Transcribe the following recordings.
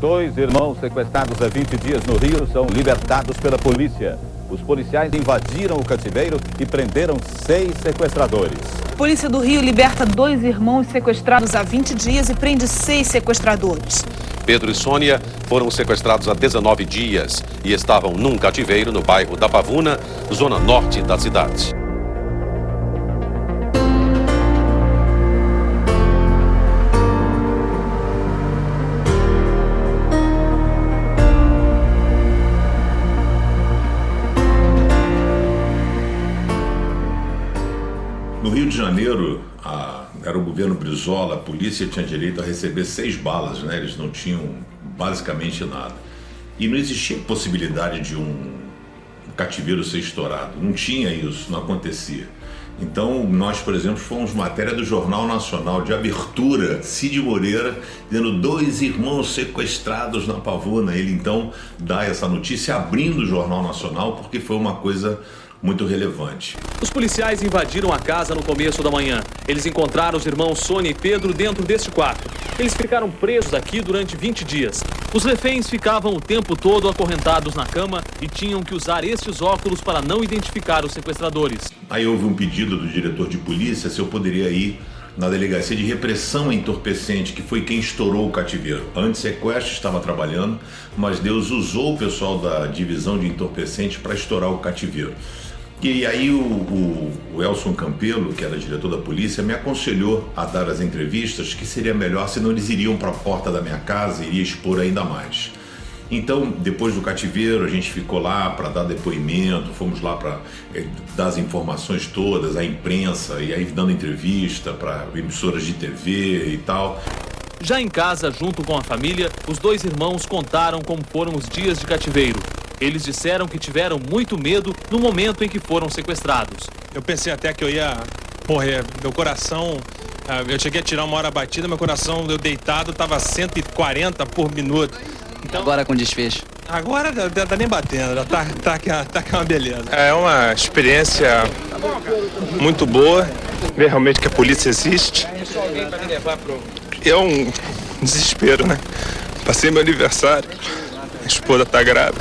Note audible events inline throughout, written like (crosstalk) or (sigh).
Dois irmãos sequestrados há 20 dias no Rio são libertados pela polícia. Os policiais invadiram o cativeiro e prenderam seis sequestradores. Polícia do Rio liberta dois irmãos sequestrados há 20 dias e prende seis sequestradores. Pedro e Sônia foram sequestrados há 19 dias e estavam num cativeiro no bairro da Pavuna, zona norte da cidade. No Rio de Janeiro, a, era o governo Brizola, a polícia tinha direito a receber seis balas, né? Eles não tinham basicamente nada. E não existia possibilidade de um cativeiro ser estourado. Não tinha isso, não acontecia. Então, nós, por exemplo, fomos matéria do Jornal Nacional de abertura, Cid Moreira, tendo dois irmãos sequestrados na Pavuna. Ele então dá essa notícia abrindo o Jornal Nacional porque foi uma coisa muito relevante. Os policiais invadiram a casa no começo da manhã. Eles encontraram os irmãos Sônia e Pedro dentro deste quarto. Eles ficaram presos aqui durante 20 dias. Os reféns ficavam o tempo todo acorrentados na cama e tinham que usar estes óculos para não identificar os sequestradores. Aí houve um pedido do diretor de polícia se eu poderia ir na delegacia de repressão entorpecente, que foi quem estourou o cativeiro. Antes sequestro estava trabalhando, mas Deus usou o pessoal da divisão de entorpecente para estourar o cativeiro. E aí o, o, o, Elson Campelo, que era diretor da polícia, me aconselhou a dar as entrevistas que seria melhor, senão eles iriam para a porta da minha casa e iria expor ainda mais. Então, depois do cativeiro, a gente ficou lá para dar depoimento, fomos lá para eh, dar as informações todas, à imprensa, e aí dando entrevista para emissoras de TV e tal. Já em casa, junto com a família, os dois irmãos contaram como foram os dias de cativeiro. Eles disseram que tiveram muito medo no momento em que foram sequestrados. Eu pensei até que eu ia morrer. Meu coração. ah, Eu cheguei a tirar uma hora batida, meu coração, eu deitado, estava 140 por minuto. Então, Agora com desfecho. agora já tá nem batendo, já tá, tá, que é- tá que é uma beleza. É uma experiência muito boa, ver realmente que a polícia existe. É um desespero, né? Passei meu aniversário, esposa tá grávida,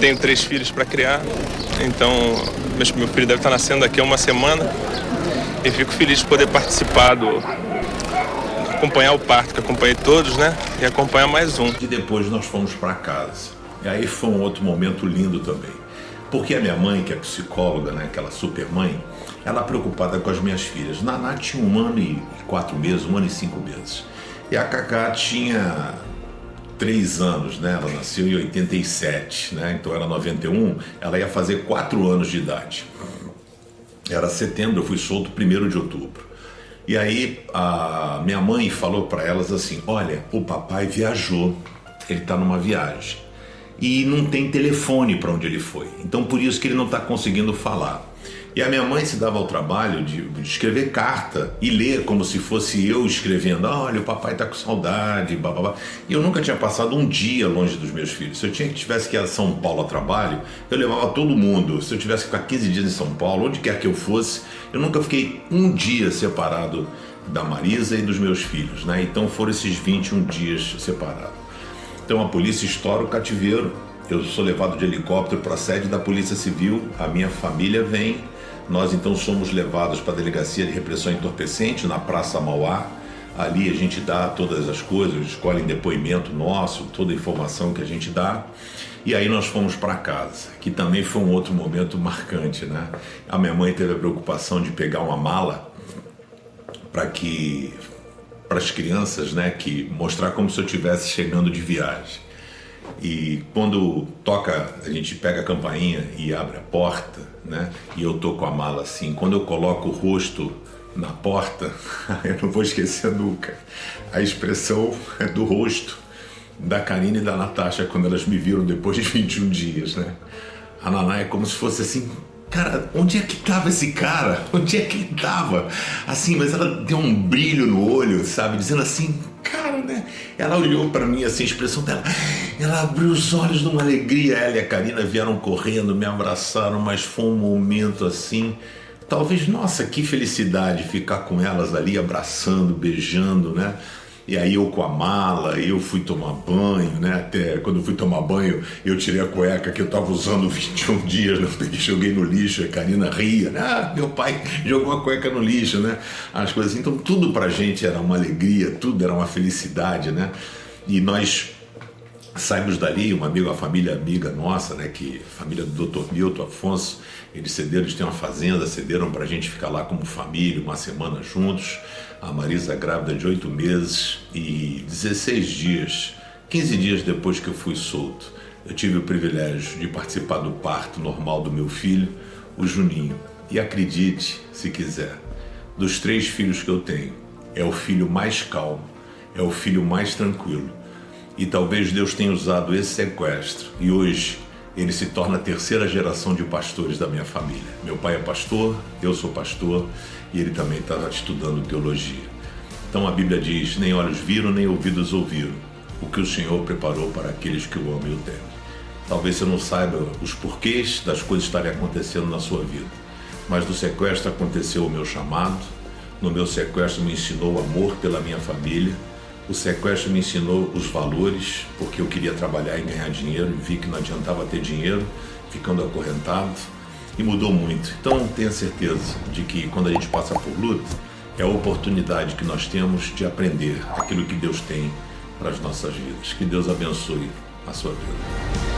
tenho três filhos para criar, então meu filho deve estar nascendo daqui a uma semana e fico feliz de poder participar do. acompanhar o parto, que acompanhei todos, né? E acompanhar mais um. E depois nós fomos para casa. E aí foi um outro momento lindo também. Porque a minha mãe, que é psicóloga, né, aquela super mãe, ela preocupada com as minhas filhas. Naná tinha um ano e quatro meses, um ano e cinco meses. E a Cacá tinha três anos, né? Ela nasceu em 87, né? Então era 91, ela ia fazer quatro anos de idade. Era setembro, eu fui solto primeiro de outubro. E aí a minha mãe falou para elas assim: "Olha, o papai viajou. Ele está numa viagem e não tem telefone para onde ele foi. Então por isso que ele não está conseguindo falar. E a minha mãe se dava ao trabalho de, escrever carta e ler como se fosse eu escrevendo: olha, o papai está com saudade, babá. E eu nunca tinha passado um dia longe dos meus filhos. Se eu tinha tivesse que ir a São Paulo a trabalho, eu levava todo mundo. Se eu tivesse que ficar 15 dias em São Paulo, onde quer que eu fosse, eu nunca fiquei um dia separado da Marisa e dos meus filhos, né? Então foram esses 21 dias separados. Então a polícia estoura o cativeiro. Eu sou levado de helicóptero para a sede da Polícia Civil. A minha família vem. Nós então somos levados para a delegacia de repressão entorpecente na Praça Mauá. Ali a gente dá todas as coisas, escolhem depoimento nosso, toda a informação que a gente dá. E aí nós fomos para casa, que também foi um outro momento marcante, né? A minha mãe teve a preocupação de pegar uma mala para que para as crianças, né, que mostrar como se eu estivesse chegando de viagem. E quando toca, a gente pega a campainha e abre a porta, né? E eu tô com a mala assim. Quando eu coloco o rosto na porta, (laughs) eu não vou esquecer nunca a expressão do rosto da Karine e da Natasha quando elas me viram depois de (laughs) 21 dias, né? A Naná é como se fosse assim, cara, onde é que tava esse cara? (laughs) Onde é que ele tava? Assim, mas ela deu um brilho no olho, sabe? Dizendo assim, cara, né? Ela olhou para mim, assim, a expressão dela, ela abriu os olhos numa alegria. Ela e a Karina vieram correndo, me abraçaram, mas foi um momento assim. Talvez, nossa, que felicidade ficar com elas ali, abraçando, beijando, né? E aí eu com a mala, eu fui tomar banho, né? Até quando eu fui tomar banho, eu tirei a cueca que eu estava usando (laughs) 21 dias, né? Porque joguei no lixo, a Karina ria, né? Ah, meu pai jogou a cueca no lixo, né? As coisas. Então tudo pra gente era uma alegria, tudo era uma felicidade, né? E nós saímos dali, um amigo, a família amiga nossa, né? Que família do Dr. Milton Afonso, eles cederam, eles têm uma fazenda, cederam pra gente ficar lá como família, uma semana juntos a Marisa grávida de oito meses e 16 dias, 15 dias depois que eu fui solto, eu tive o privilégio de participar do parto normal do meu filho, o Juninho. E acredite, se quiser, dos três filhos que eu tenho, é o filho mais calmo, é o filho mais tranquilo. E talvez Deus tenha usado esse sequestro e hoje ele se torna a terceira geração de pastores da minha família. Meu pai é pastor, eu sou pastor e ele também está estudando teologia. Então a Bíblia diz: nem olhos viram, nem ouvidos ouviram o que o Senhor preparou para aqueles que o amam e o temem. Talvez você não saiba os porquês das coisas estarem acontecendo na sua vida, mas no sequestro aconteceu o meu chamado, no meu sequestro me ensinou o amor pela minha família, o sequestro me ensinou os valores, porque eu queria trabalhar e ganhar dinheiro vi que não adiantava ter dinheiro ficando acorrentado e mudou muito. Então tenha certeza de que quando a gente passa por luta, é a oportunidade que nós temos de aprender aquilo que Deus tem para as nossas vidas. Que Deus abençoe a sua vida.